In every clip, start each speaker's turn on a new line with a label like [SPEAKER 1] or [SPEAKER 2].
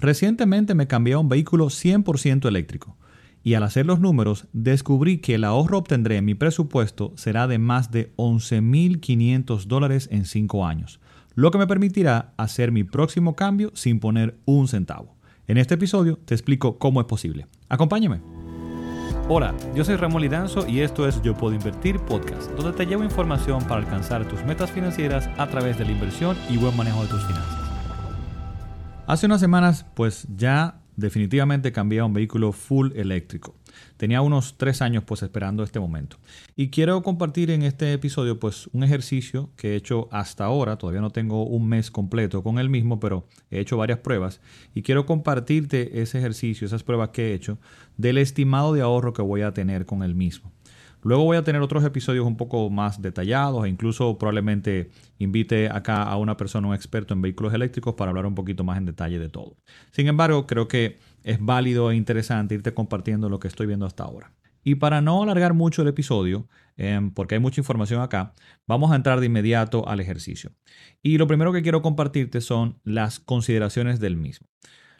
[SPEAKER 1] Recientemente me cambié a un vehículo 100% eléctrico y al hacer los números descubrí que el ahorro obtendré en mi presupuesto será de más de 11.500 dólares en 5 años, lo que me permitirá hacer mi próximo cambio sin poner un centavo. En este episodio te explico cómo es posible. Acompáñame. Hola, yo soy Ramón Lidanzo y esto es Yo Puedo Invertir Podcast, donde te llevo información para alcanzar tus metas financieras a través de la inversión y buen manejo de tus finanzas. Hace unas semanas, pues ya definitivamente cambié a un vehículo full eléctrico. Tenía unos tres años pues esperando este momento. Y quiero compartir en este episodio pues un ejercicio que he hecho hasta ahora. Todavía no tengo un mes completo con el mismo, pero he hecho varias pruebas. Y quiero compartirte ese ejercicio, esas pruebas que he hecho, del estimado de ahorro que voy a tener con el mismo. Luego voy a tener otros episodios un poco más detallados e incluso probablemente invite acá a una persona, un experto en vehículos eléctricos para hablar un poquito más en detalle de todo. Sin embargo, creo que es válido e interesante irte compartiendo lo que estoy viendo hasta ahora. Y para no alargar mucho el episodio, em, porque hay mucha información acá, vamos a entrar de inmediato al ejercicio. Y lo primero que quiero compartirte son las consideraciones del mismo.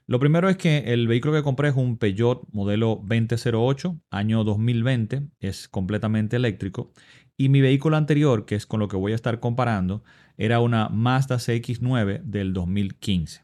[SPEAKER 1] Lo primero es que el vehículo que compré es un Peugeot modelo 2008, año 2020, es completamente eléctrico. Y mi vehículo anterior, que es con lo que voy a estar comparando, era una Mazda CX9 del 2015.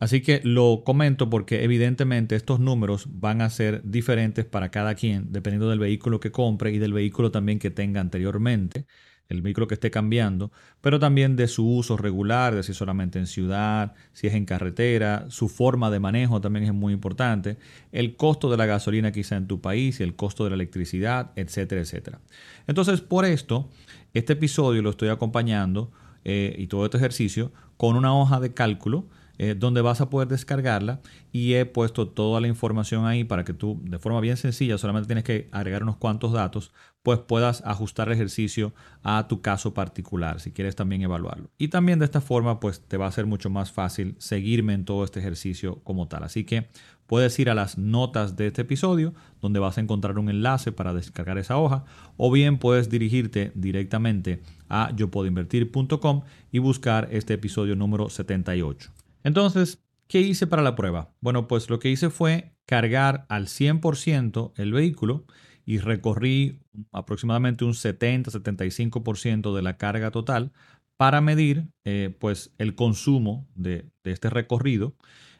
[SPEAKER 1] Así que lo comento porque evidentemente estos números van a ser diferentes para cada quien, dependiendo del vehículo que compre y del vehículo también que tenga anteriormente el vehículo que esté cambiando, pero también de su uso regular, de si solamente en ciudad, si es en carretera, su forma de manejo también es muy importante, el costo de la gasolina quizá en tu país el costo de la electricidad, etcétera, etcétera. Entonces, por esto, este episodio lo estoy acompañando eh, y todo este ejercicio con una hoja de cálculo eh, donde vas a poder descargarla y he puesto toda la información ahí para que tú de forma bien sencilla, solamente tienes que agregar unos cuantos datos, pues puedas ajustar el ejercicio a tu caso particular, si quieres también evaluarlo. Y también de esta forma, pues te va a ser mucho más fácil seguirme en todo este ejercicio como tal. Así que puedes ir a las notas de este episodio, donde vas a encontrar un enlace para descargar esa hoja, o bien puedes dirigirte directamente a yopodoinvertir.com y buscar este episodio número 78. Entonces, ¿qué hice para la prueba? Bueno, pues lo que hice fue cargar al 100% el vehículo y recorrí aproximadamente un 70-75% de la carga total para medir eh, pues el consumo de, este recorrido,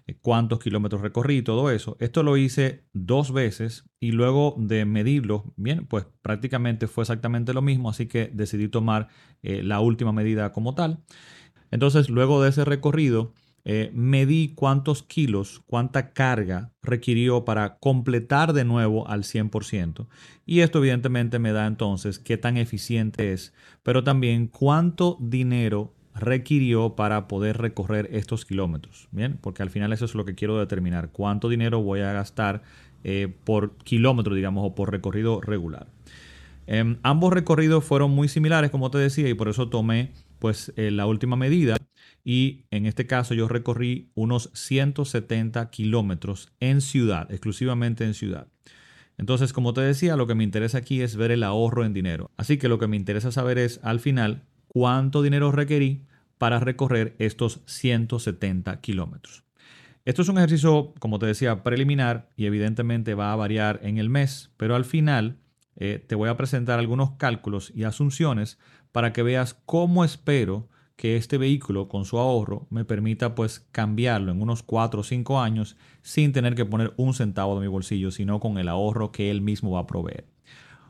[SPEAKER 1] eh, cuántos kilómetros recorrí, todo eso. Esto lo hice dos veces y luego de medirlo, bien, pues prácticamente fue exactamente lo mismo, así que decidí tomar eh, la última medida como tal. Entonces, luego de ese recorrido, eh, medí cuántos kilos, cuánta carga requirió para completar de nuevo al 100%. Y esto evidentemente me da entonces qué tan eficiente es, pero también cuánto dinero requirió para poder recorrer estos kilómetros. Bien, porque al final eso es lo que quiero determinar, cuánto dinero voy a gastar eh, por kilómetro, digamos, o por recorrido regular. Em, ambos recorridos fueron muy similares, como te decía, y por eso tomé pues eh, la última medida y en este caso yo recorrí unos 170 kilómetros en ciudad, exclusivamente en ciudad. Entonces, como te decía, lo que me interesa aquí es ver el ahorro en dinero. Así que lo que me interesa saber es al final cuánto dinero requerí para recorrer estos 170 kilómetros. Esto es un ejercicio, como te decía, preliminar y evidentemente va a variar en el mes, pero al final eh, te voy a presentar algunos cálculos y asunciones para que veas cómo espero que este vehículo con su ahorro me permita pues cambiarlo en unos 4 o 5 años sin tener que poner un centavo de mi bolsillo, sino con el ahorro que él mismo va a proveer.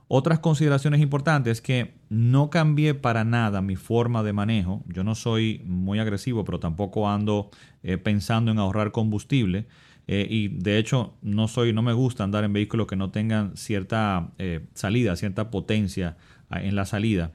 [SPEAKER 1] Otras consideraciones importantes es que no cambié para nada mi forma de manejo. Yo no soy muy agresivo, pero tampoco ando eh, pensando en ahorrar combustible. Eh, y de hecho no soy, no me gusta andar en vehículos que no tengan cierta eh, salida, cierta potencia ah, en la salida.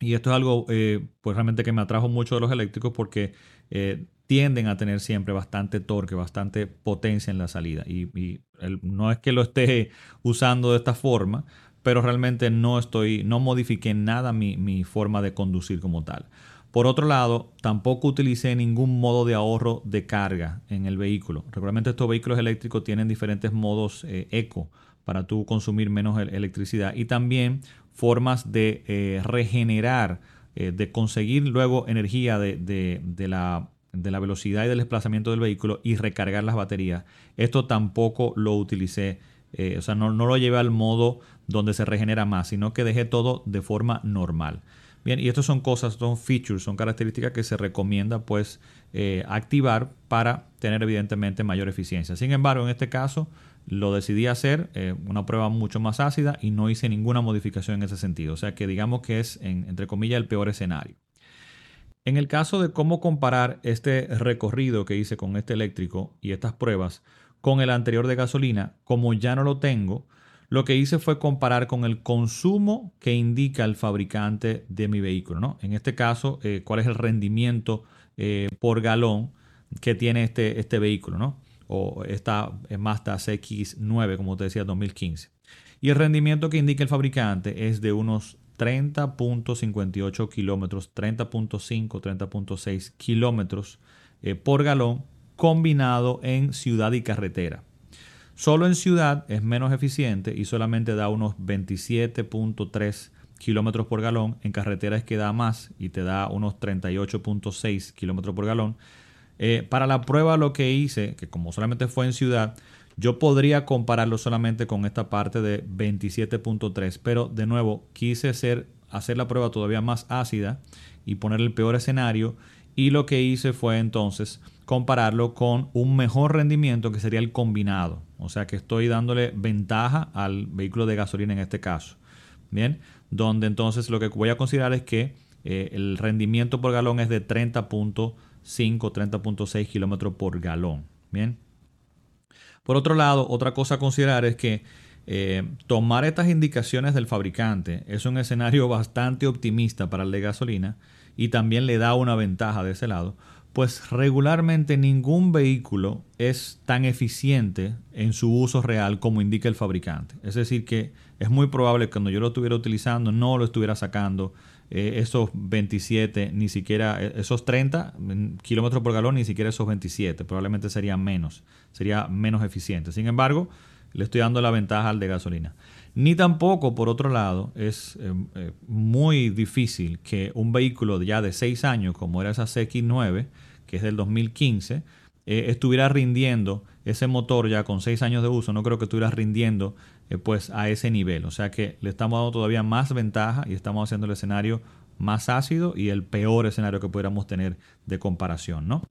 [SPEAKER 1] Y esto es algo eh, pues realmente que me atrajo mucho de los eléctricos porque eh, tienden a tener siempre bastante torque, bastante potencia en la salida. Y, no es que lo esté usando de esta forma, pero realmente no estoy, no modifiqué nada mi, mi forma de conducir como tal. Por otro lado, tampoco utilicé ningún modo de ahorro de carga en el vehículo. Regularmente estos vehículos eléctricos tienen diferentes modos eh, eco para tú consumir menos electricidad y también formas de eh, regenerar, eh, de conseguir luego energía de, la, de la velocidad y del desplazamiento del vehículo y recargar las baterías. Esto tampoco lo utilicé, eh, o sea, no, no, lo llevé al modo donde se regenera más, sino que dejé todo de forma normal. Bien, y estas son cosas, son features, son características que se recomienda pues activar para tener evidentemente mayor eficiencia. Sin embargo, en este caso lo decidí hacer eh, una prueba mucho más ácida y no hice ninguna modificación en ese sentido. O sea que digamos que es, entre comillas, el peor escenario. En el caso de cómo comparar este recorrido que hice con este eléctrico y estas pruebas con el anterior de gasolina, como ya no lo tengo, lo que hice fue comparar con el consumo que indica el fabricante de mi vehículo. ¿no? En este caso, eh, cuál es el rendimiento eh, por galón que tiene este, este vehículo, ¿no? O esta Mazda CX9, como te decía, 2015. Y el rendimiento que indica el fabricante es de unos 30.58 kilómetros, 30.5, 30.6 kilómetros eh, por galón combinado en ciudad y carretera. Solo en ciudad es menos eficiente y solamente da unos 27.3 kilómetros por galón. En carretera es que da más y te da unos 38.6 kilómetros por galón. Eh, para la prueba lo que hice, que como solamente fue en ciudad, yo podría compararlo solamente con esta parte de 27.3, pero de nuevo quise hacer, hacer la prueba todavía más ácida y poner el peor escenario y lo que hice fue entonces compararlo con un mejor rendimiento que sería el combinado. O sea que estoy dándole ventaja al vehículo de gasolina en este caso. Bien, donde entonces lo que voy a considerar es que eh, el rendimiento por galón es de 30.5, 30.6 kilómetros por galón. Bien. Por otro lado, otra cosa a considerar es que eh, tomar estas indicaciones del fabricante es un escenario bastante optimista para el de gasolina y también le da una ventaja de ese lado, pues regularmente ningún vehículo es tan eficiente en su uso real como indica el fabricante. Es decir, que es muy probable que cuando yo lo estuviera utilizando no lo estuviera sacando eh, esos 27, ni siquiera eh, esos 30 mm, kilómetros por galón, ni siquiera esos 27. Probablemente sería menos, sería menos eficiente. Sin embargo, le estoy dando la ventaja al de gasolina. Ni tampoco, por otro lado, es eh, muy difícil que un vehículo ya de 6 años, como era esa CX9, que es del 2015, estuviera rindiendo ese motor ya con 6 años de uso. No creo que estuviera rindiendo eh, pues a ese nivel. O sea que le estamos dando todavía más ventaja y estamos haciendo el escenario más ácido y el peor escenario que pudiéramos tener de comparación, ¿no?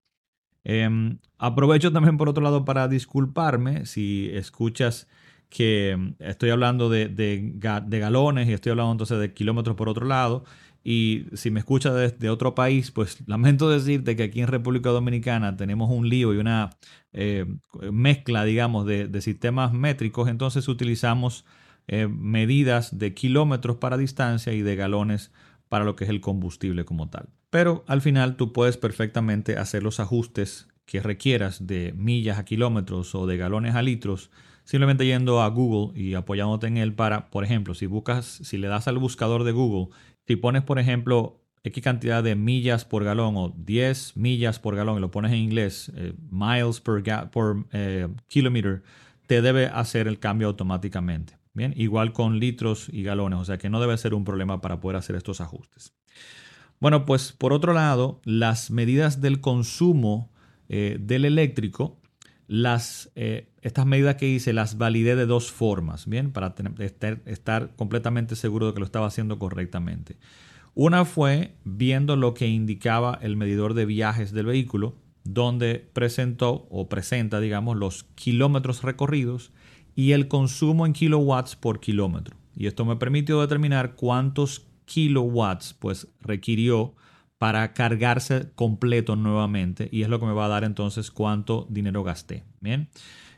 [SPEAKER 1] Em, aprovecho también por otro lado para disculparme si escuchas que em, estoy hablando de, de, de, galones y estoy hablando entonces de kilómetros por otro lado. Y si me escuchas desde otro país, pues lamento decirte que aquí en República Dominicana tenemos un lío y una eh, mezcla, digamos, de, sistemas métricos. Entonces utilizamos eh, medidas de kilómetros para distancia y de galones para lo que es el combustible como tal. Pero al final tú puedes perfectamente hacer los ajustes que requieras de millas a kilómetros o de galones a litros simplemente yendo a Google y apoyándote en él para, por ejemplo, si buscas, si le das al buscador de Google si pones, por ejemplo, X cantidad de millas por galón o 10 millas por galón y lo pones en inglés, eh, miles per, por eh, kilometer, te debe hacer el cambio automáticamente. Bien, igual con litros y galones, o sea que no debe ser un problema para poder hacer estos ajustes. Bueno, pues por otro lado, las medidas del consumo eh, del eléctrico, las, estas medidas que hice las validé de dos formas, ¿bien? Para estar, completamente seguro de que lo estaba haciendo correctamente. Una fue viendo lo que indicaba el medidor de viajes del vehículo, donde presentó o presenta, digamos, los kilómetros recorridos y el consumo en kilowatts por kilómetro. Y esto me permitió determinar cuántos kilowatts pues requirió para cargarse completo nuevamente y es lo que me va a dar entonces cuánto dinero gasté. Bien.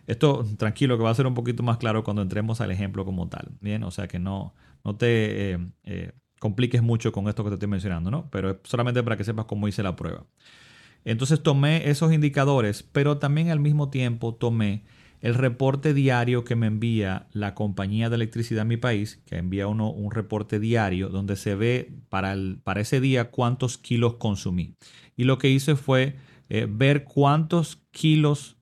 [SPEAKER 1] Esto, tranquilo, que va a ser un poquito más claro cuando entremos al ejemplo como tal. Bien, o sea que no, no te eh, eh, compliques mucho con esto que te estoy mencionando, ¿no? Pero es solamente para que sepas cómo hice la prueba. Entonces tomé esos indicadores, pero también al mismo tiempo tomé el reporte diario que me envía la compañía de electricidad en mi país, que envía uno un reporte diario donde se ve para, para ese día cuántos kilos consumí. Y lo que hice fue eh, ver cuántos kilos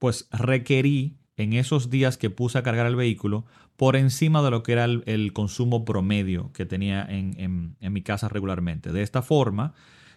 [SPEAKER 1] pues requerí en esos días que puse a cargar el vehículo por encima de lo que era el, consumo promedio que tenía en, mi casa regularmente. De esta forma,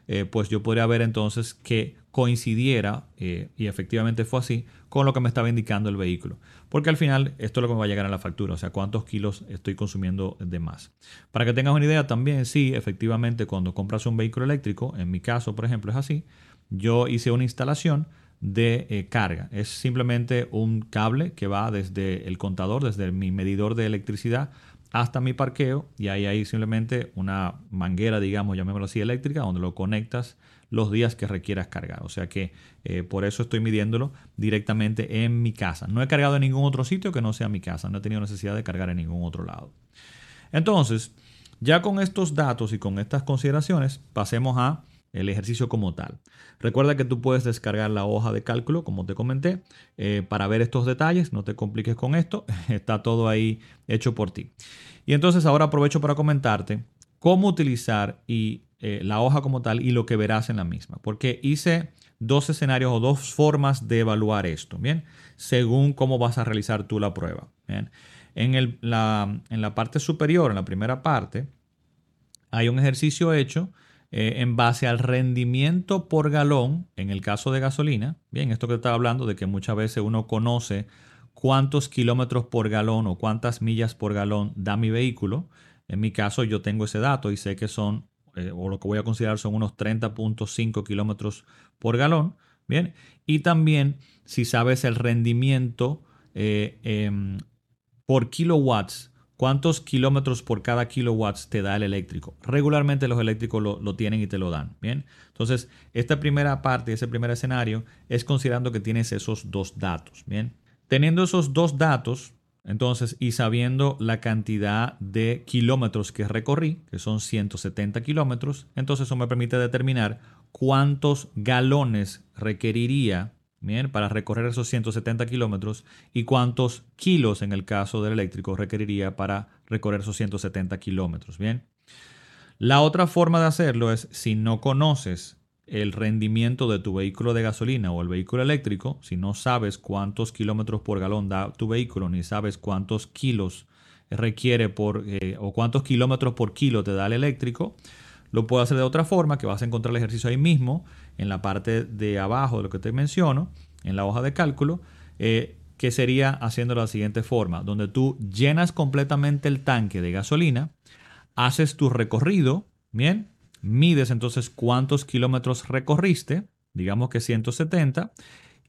[SPEAKER 1] eh, pues yo podría ver entonces que coincidiera, eh, y efectivamente fue así, con lo que me estaba indicando el vehículo. Porque al final esto es lo que me va a llegar a la factura, o sea, cuántos kilos estoy consumiendo de más. Para que tengas una idea también, sí, efectivamente cuando compras un vehículo eléctrico, en mi caso por ejemplo es así, yo hice una instalación de eh, carga. Es simplemente un cable que va desde el contador, desde mi medidor de electricidad hasta mi parqueo y ahí hay simplemente una manguera, digamos, llamémoslo así, eléctrica, donde lo conectas los días que requieras cargar. O sea que eh, por eso estoy midiéndolo directamente en mi casa. No he cargado en ningún otro sitio que no sea mi casa. No he tenido necesidad de cargar en ningún otro lado. Entonces, ya con estos datos y con estas consideraciones, pasemos a el ejercicio como tal. Recuerda que tú puedes descargar la hoja de cálculo, como te comenté, eh, para ver estos detalles. No te compliques con esto. Está todo ahí hecho por ti. Y entonces ahora aprovecho para comentarte cómo utilizar y, eh, la hoja como tal y lo que verás en la misma. Porque hice dos escenarios o dos formas de evaluar esto, ¿bien? Según cómo vas a realizar tú la prueba, en la parte superior, en la primera parte, hay un ejercicio hecho eh, en base al rendimiento por galón, en el caso de gasolina, bien, esto que estaba hablando de que muchas veces uno conoce cuántos kilómetros por galón o cuántas millas por galón da mi vehículo. En mi caso yo tengo ese dato y sé que son, eh, o lo que voy a considerar son unos 30.5 kilómetros por galón. Bien, y también si sabes el rendimiento eh, em, por kilowatts ¿Cuántos kilómetros por cada kilowatts te da el eléctrico? Regularmente los eléctricos lo, tienen y te lo dan. Bien. Entonces, esta primera parte, ese primer escenario, es considerando que tienes esos dos datos. Bien. Teniendo esos dos datos, entonces, y sabiendo la cantidad de kilómetros que recorrí, que son 170 kilómetros, entonces eso me permite determinar cuántos galones requeriría Para recorrer esos 170 kilómetros y cuántos kilos en el caso del eléctrico requeriría para recorrer esos 170 kilómetros. Bien, la otra forma de hacerlo es si no conoces el rendimiento de tu vehículo de gasolina o el vehículo eléctrico, si no sabes cuántos kilómetros por galón da tu vehículo, ni sabes cuántos kilos requiere por eh, o cuántos kilómetros por kilo te da el eléctrico, lo puedo hacer de otra forma, que vas a encontrar el ejercicio ahí mismo, en la parte de abajo de lo que te menciono, en la hoja de cálculo, eh, que sería haciendo la siguiente forma, donde tú llenas completamente el tanque de gasolina, haces tu recorrido, bien, mides entonces cuántos kilómetros recorriste, digamos que 170,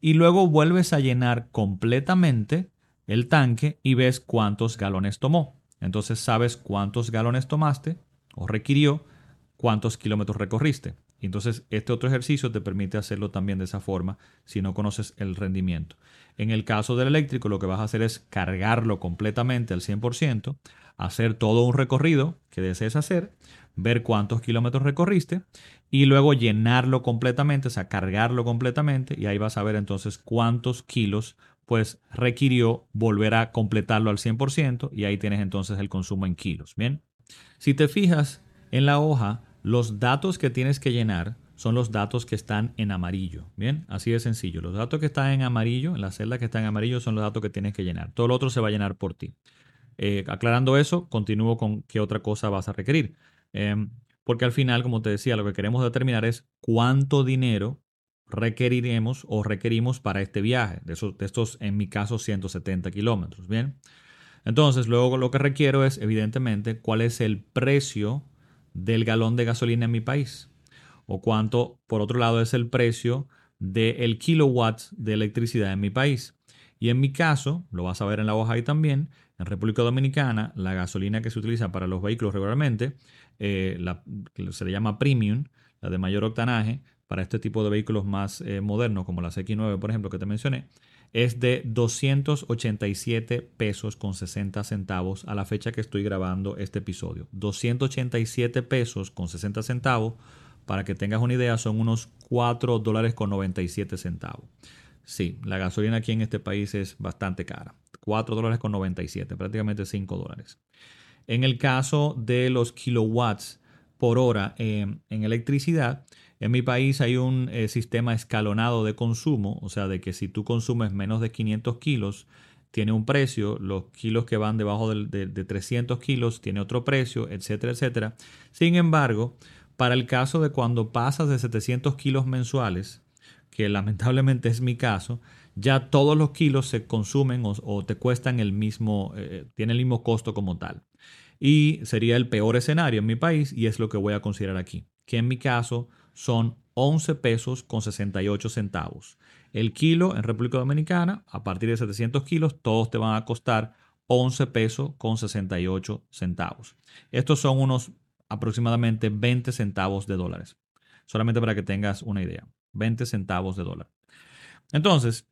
[SPEAKER 1] y luego vuelves a llenar completamente el tanque y ves cuántos galones tomó. Entonces sabes cuántos galones tomaste o requirió cuántos kilómetros recorriste. Entonces, este otro ejercicio te permite hacerlo también de esa forma si no conoces el rendimiento. En el caso del eléctrico, lo que vas a hacer es cargarlo completamente al 100%, hacer todo un recorrido que desees hacer, ver cuántos kilómetros recorriste y luego llenarlo completamente, o sea, cargarlo completamente y ahí vas a ver entonces cuántos kilos pues requirió volver a completarlo al 100% y ahí tienes entonces el consumo en kilos. Bien, si te fijas en la hoja, los datos que tienes que llenar son los datos que están en amarillo. Bien, así de sencillo. Los datos que están en amarillo, en la celda que está en amarillo, son los datos que tienes que llenar. Todo lo otro se va a llenar por ti. Eh, aclarando eso, continúo con qué otra cosa vas a requerir. Em, porque al final, como te decía, lo que queremos determinar es cuánto dinero requeriremos o requerimos para este viaje, de, de estos, en mi caso, 170 kilómetros. Bien. Entonces, luego lo que requiero es, evidentemente, cuál es el precio del galón de gasolina en mi país o cuánto, por otro lado, es el precio del kilowatt de electricidad en mi país. Y en mi caso, lo vas a ver en la hoja ahí también, en República Dominicana, la gasolina que se utiliza para los vehículos regularmente, eh, se le llama premium, la de mayor octanaje, para este tipo de vehículos más eh, modernos, como la X9, por ejemplo, que te mencioné, es de 287 pesos con 60 centavos a la fecha que estoy grabando este episodio. 287 pesos con 60 centavos, para que tengas una idea, son unos 4 dólares con 97 centavos. Sí, la gasolina aquí en este país es bastante cara. 4 dólares con 97, prácticamente 5 dólares. En el caso de los kilowatts por hora en electricidad, en mi país hay un eh, sistema escalonado de consumo, o sea, de que si tú consumes menos de 500 kilos, tiene un precio, los kilos que van debajo de, 300 kilos tiene otro precio, etcétera, etcétera. Sin embargo, para el caso de cuando pasas de 700 kilos mensuales, que lamentablemente es mi caso, ya todos los kilos se consumen o, te cuestan el mismo, eh, tienen el mismo costo como tal. Y sería el peor escenario en mi país y es lo que voy a considerar aquí, que en mi caso son 11 pesos con 68 centavos. El kilo en República Dominicana, a partir de 700 kilos, todos te van a costar 11 pesos con 68 centavos. Estos son unos aproximadamente 20 centavos de dólares. Solamente para que tengas una idea. 20 centavos de dólar. Entonces,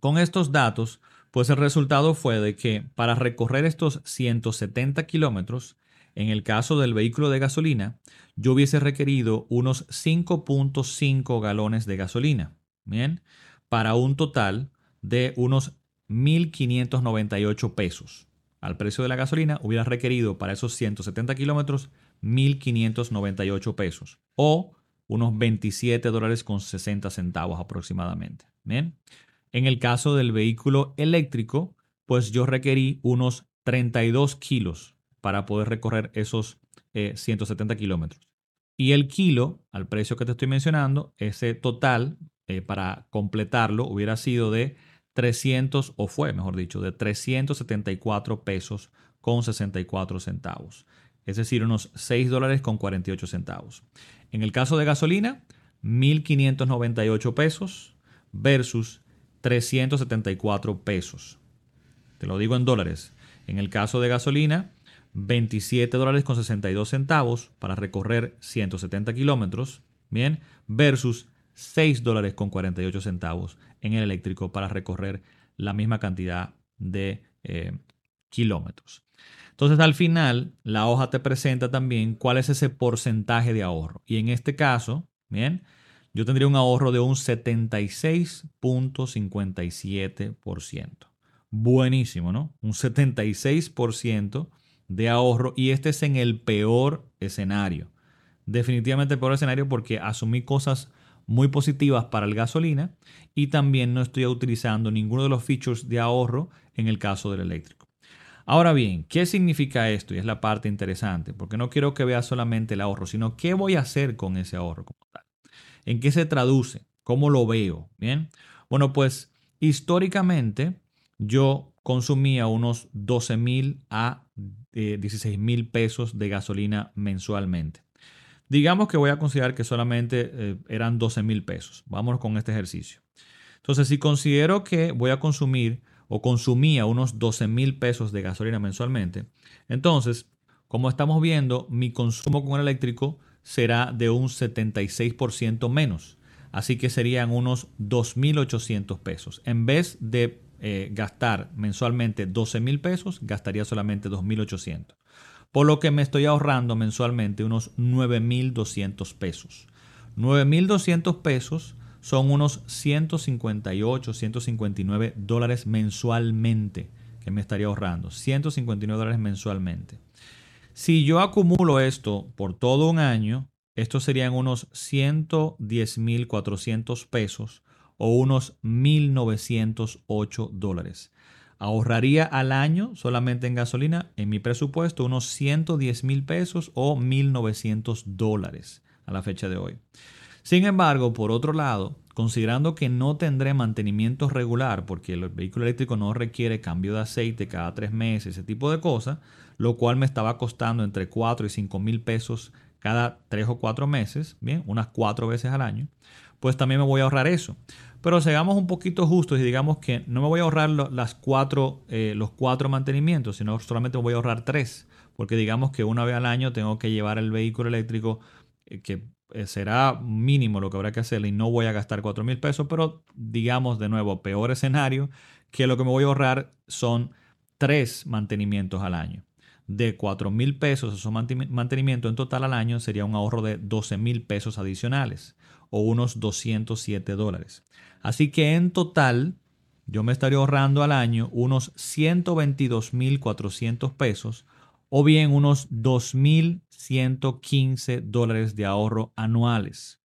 [SPEAKER 1] con estos datos, pues el resultado fue de que para recorrer estos 170 kilómetros, en el caso del vehículo de gasolina, yo hubiese requerido unos 5.5 galones de gasolina. Bien, para un total de unos 1.598 pesos. Al precio de la gasolina hubiera requerido para esos 170 kilómetros 1.598 pesos o unos 27 dólares con 60 centavos aproximadamente. Bien. En el caso del vehículo eléctrico, pues yo requerí unos 32 kilos para poder recorrer esos 170 eh, kilómetros. Y el kilo, al precio que te estoy mencionando, ese total eh, para completarlo hubiera sido de 300, o fue, mejor dicho, de 374 pesos con 64 centavos. Es decir, unos 6 dólares con 48 centavos. En el caso de gasolina, 1.598 pesos versus 374 pesos. Te lo digo en dólares. En el caso de gasolina, 27 dólares con 62 centavos para recorrer 170 kilómetros, bien, versus 6 dólares con 48 centavos en el eléctrico para recorrer la misma cantidad de eh, kilómetros. Entonces al final la hoja te presenta también cuál es ese porcentaje de ahorro. Y en este caso, bien, yo tendría un ahorro de un 76.57%. Buenísimo, ¿no? Un 76% de ahorro y este es en el peor escenario. Definitivamente el peor escenario porque asumí cosas muy positivas para el gasolina y también no estoy utilizando ninguno de los features de ahorro en el caso del eléctrico. Ahora bien, ¿qué significa esto? Y es la parte interesante, porque no quiero que veas solamente el ahorro, sino qué voy a hacer con ese ahorro como tal. ¿En qué se traduce? ¿Cómo lo veo? Bien. Bueno, pues históricamente yo consumía unos 12 mil a 16 eh, mil pesos de gasolina mensualmente. Digamos que voy a considerar que solamente eh, eran 12 mil pesos. Vámonos con este ejercicio. Entonces, si considero que voy a consumir o consumía unos 12 mil pesos de gasolina mensualmente, entonces, como estamos viendo, mi consumo con el eléctrico será de un 76% menos. Así que serían unos 2.800 pesos. En vez de eh, gastar mensualmente 12 mil pesos, gastaría solamente 2.800 por lo que me estoy ahorrando mensualmente unos 9.200 pesos. 9.200 pesos son unos 158, 159 dólares mensualmente que me estaría ahorrando. 159 dólares mensualmente. Si yo acumulo esto por todo un año, estos serían unos 110.400 pesos o unos 1.908 dólares ahorraría al año solamente en gasolina, en mi presupuesto, unos 110 mil pesos o 1.900 dólares a la fecha de hoy. Sin embargo, por otro lado, considerando que no tendré mantenimiento regular, porque el vehículo eléctrico no requiere cambio de aceite cada tres meses, ese tipo de cosas, lo cual me estaba costando entre 4 y 5 mil pesos cada tres o cuatro meses, bien, unas cuatro veces al año, pues también me voy a ahorrar eso. Pero seamos un poquito justos y digamos que no me voy a ahorrar las cuatro, eh, los cuatro mantenimientos, sino solamente me voy a ahorrar tres. Porque digamos que una vez al año tengo que llevar el vehículo eléctrico, eh, que eh, será mínimo lo que habrá que hacer y no voy a gastar cuatro mil pesos, pero digamos de nuevo, peor escenario, que lo que me voy a ahorrar son tres mantenimientos al año. De cuatro mil pesos, esos mantenimientos en total al año sería un ahorro de 12 mil pesos adicionales o unos 207 dólares. Así que en total yo me estaría ahorrando al año unos 122.400 pesos o bien unos 2.115 dólares de ahorro anuales.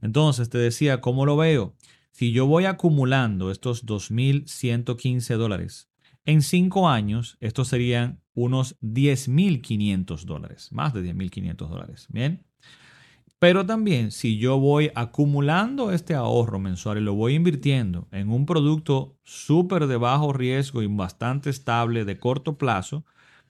[SPEAKER 1] Entonces te decía, ¿cómo lo veo? Si yo voy acumulando estos 2.115 dólares, en cinco años estos serían unos 10.500 dólares, más de 10.500 dólares. Bien. Pero también si yo voy acumulando este ahorro mensual y lo voy invirtiendo en un producto súper de bajo riesgo y bastante estable de corto plazo,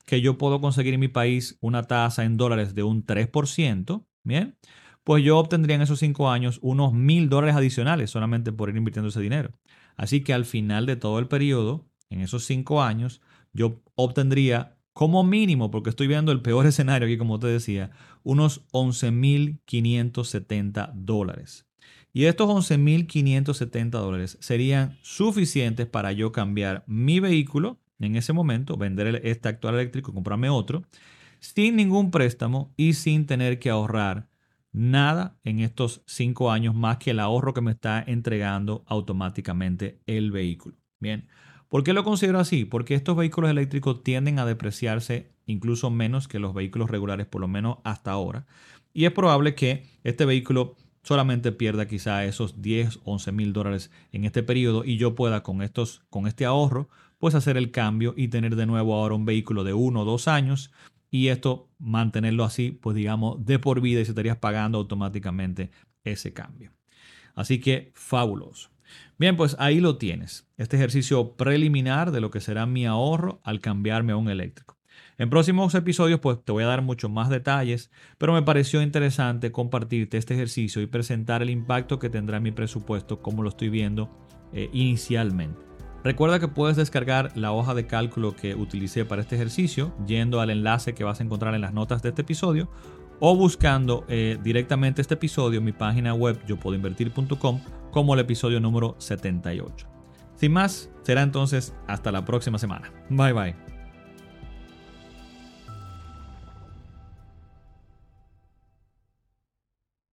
[SPEAKER 1] que yo puedo conseguir en mi país una tasa en dólares de un 3%, bien, pues yo obtendría en esos cinco años unos mil dólares adicionales solamente por ir invirtiendo ese dinero. Así que al final de todo el periodo, en esos cinco años, yo obtendría como mínimo, porque estoy viendo el peor escenario aquí, como te decía, unos 11.570 dólares. Y estos 11.570 dólares serían suficientes para yo cambiar mi vehículo en ese momento, vender este actual eléctrico, comprarme otro, sin ningún préstamo y sin tener que ahorrar nada en estos cinco años más que el ahorro que me está entregando automáticamente el vehículo. Bien, ¿por qué lo considero así? Porque estos vehículos eléctricos tienden a depreciarse incluso menos que los vehículos regulares, por lo menos hasta ahora. Y es probable que este vehículo solamente pierda quizá esos 10, 11 mil dólares en este periodo y yo pueda con, estos, con este ahorro pues hacer el cambio y tener de nuevo ahora un vehículo de uno o dos años y esto mantenerlo así, pues digamos, de por vida y se estarías pagando automáticamente ese cambio. Así que fabuloso. Bien, pues ahí lo tienes, este ejercicio preliminar de lo que será mi ahorro al cambiarme a un eléctrico. En próximos episodios pues te voy a dar muchos más detalles, pero me pareció interesante compartirte este ejercicio y presentar el impacto que tendrá mi presupuesto como lo estoy viendo eh, inicialmente. Recuerda que puedes descargar la hoja de cálculo que utilicé para este ejercicio yendo al enlace que vas a encontrar en las notas de este episodio o buscando eh, directamente este episodio en mi página web yo puedo como el episodio número 78. Sin más, será entonces hasta la próxima semana. Bye bye.